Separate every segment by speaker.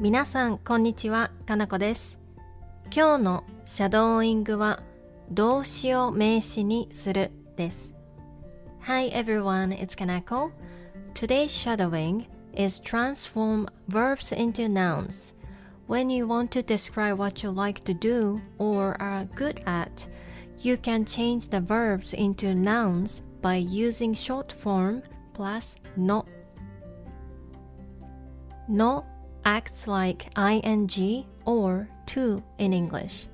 Speaker 1: 皆さんこんにちはかなこです今日のシャドーイングは動詞を名詞にするです Hi everyone, it's Kanako Today's shadowing is transform verbs into nouns When you want to describe what you like to do or are good at you can change the verbs into nouns by using short form plus no no acts like ing or to in English.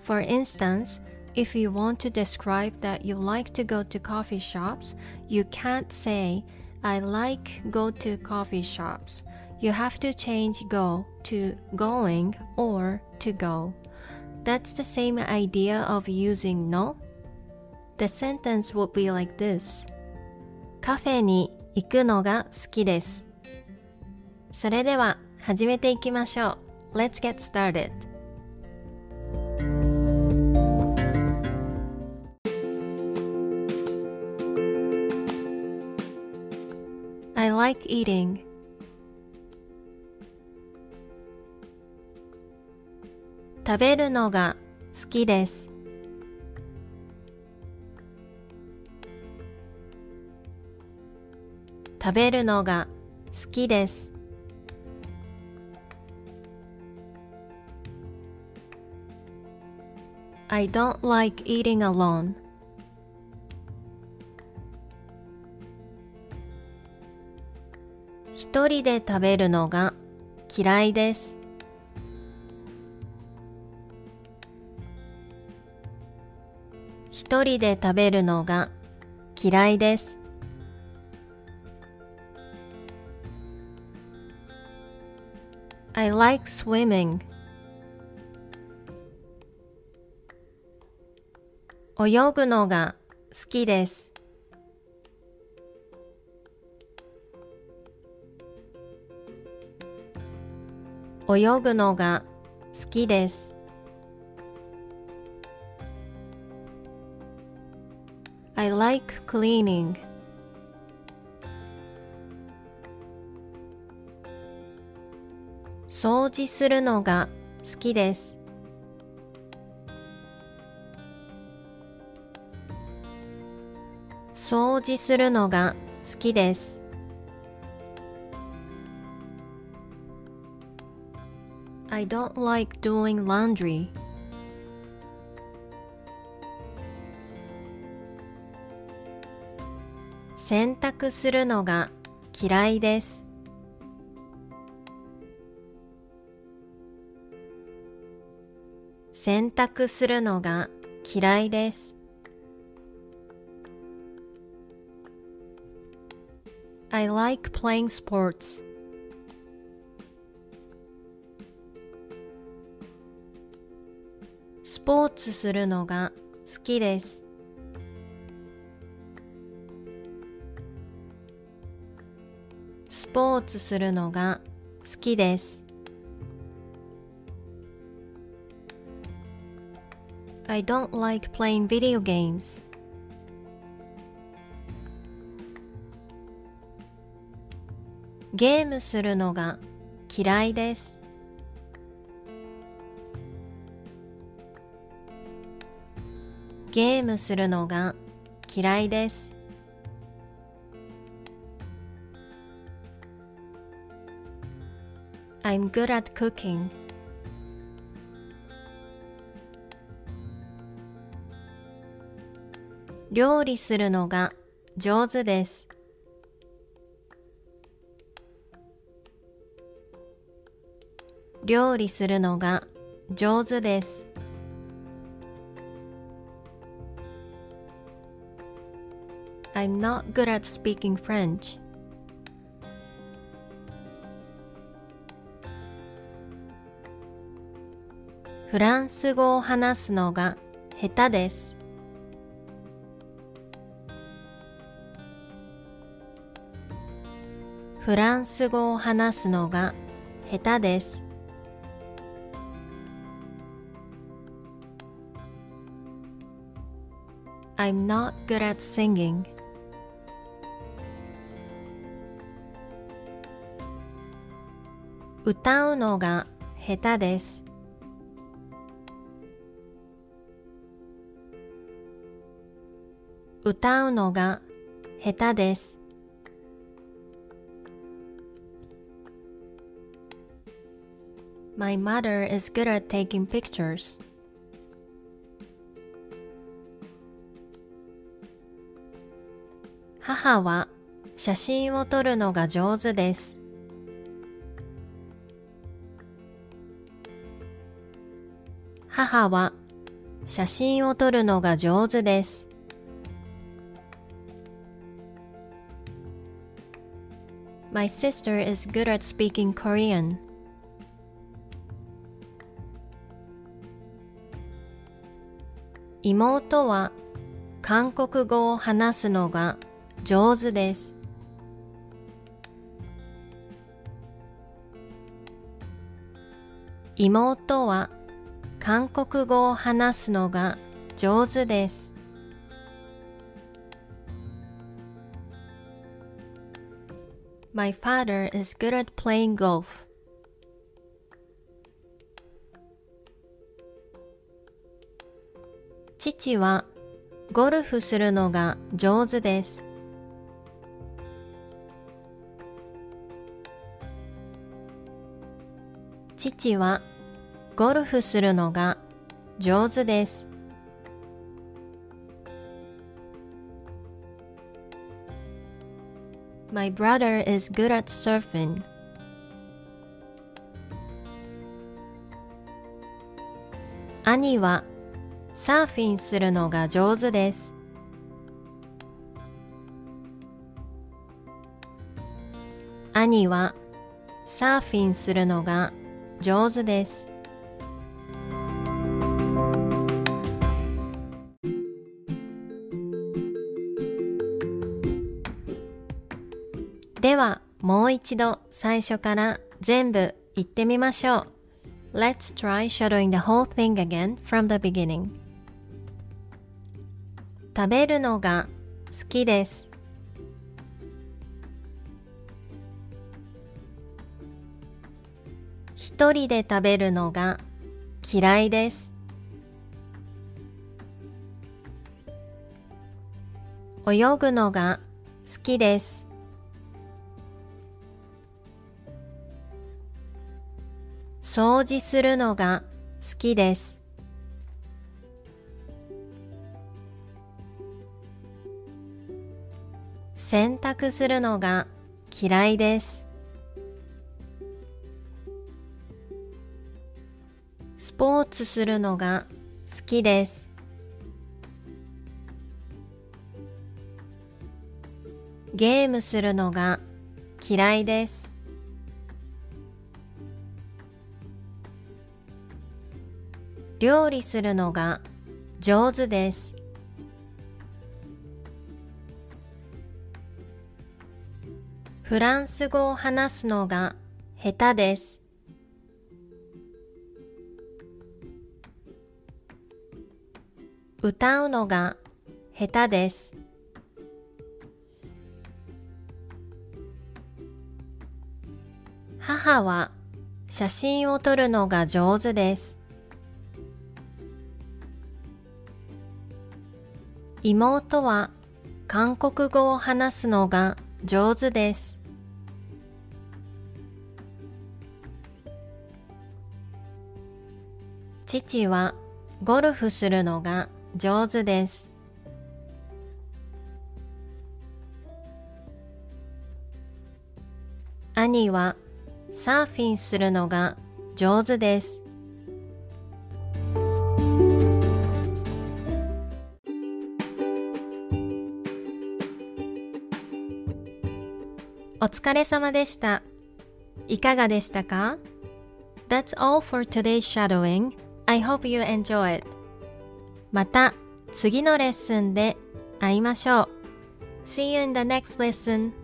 Speaker 1: For instance, if you want to describe that you like to go to coffee shops, you can't say I like go to coffee shops. You have to change go to going or to go. That's the same idea of using no. The sentence would be like this. カフェに行くのが好きです。それでは 始めていきましょう。Let's get started. 食べるのが好きです。食べるのが好きです。I don't like eating alone. 一人で食べるのが嫌いです。一人で食べるのが嫌いです。I like swimming. 泳ぐのが好きです。泳ぐのが好きです。I like cleaning. 掃除するのが好きです。掃除するのが好きです。I don't like doing laundry. 洗濯するのが嫌いです。洗濯するのが嫌いです。I like playing sports. スポーツするのが好きです。スポーツするのが好きです。I don't like playing video games. ゲームするのが嫌いです。ゲームするのが嫌いです。I'm good at cooking. 料理するのが上手です。料理するのが上手です。I'm not good at speaking French. フランス語を話すのが下手です。フランス語を話すのが下手です。I'm not good at singing. 歌うのが下手です。歌うのが下手です。My mother is good at taking pictures. 母は写真を撮るのが上手です。母は写真を撮るのが上手です。My sister is good at speaking Korean. 妹は韓国語を話すのが上手です。妹は韓国語を話すのが上手です。My father is good at playing golf. 父はゴルフするのが上手です。父はゴルフするのが上手です。My brother is good at surfing. 兄はサーフィンするのが上手です。兄はサーフィンするのが上手です。ではもう一度最初から全部言ってみましょう。Let's try shadowing the whole thing again from the beginning. 食べるのが好きです。一人で食べるのが嫌いです。泳ぐのが好きです。掃除するのが好きです。洗濯するのが嫌いです。スポーツするのが好きです。ゲームするのが嫌いです。料理するのが上手です。フランス語を話すのが下手です。歌うのが下手です。母は写真を撮るのが上手です。妹は韓国語を話すのが上手です。父はゴルフするのが上手です。兄はサーフィンするのが上手です。お疲れ様でした。いかがでしたか That's all for today's shadowing. I hope you enjoy it. また次のレッスンで会いましょう。See you in the next lesson.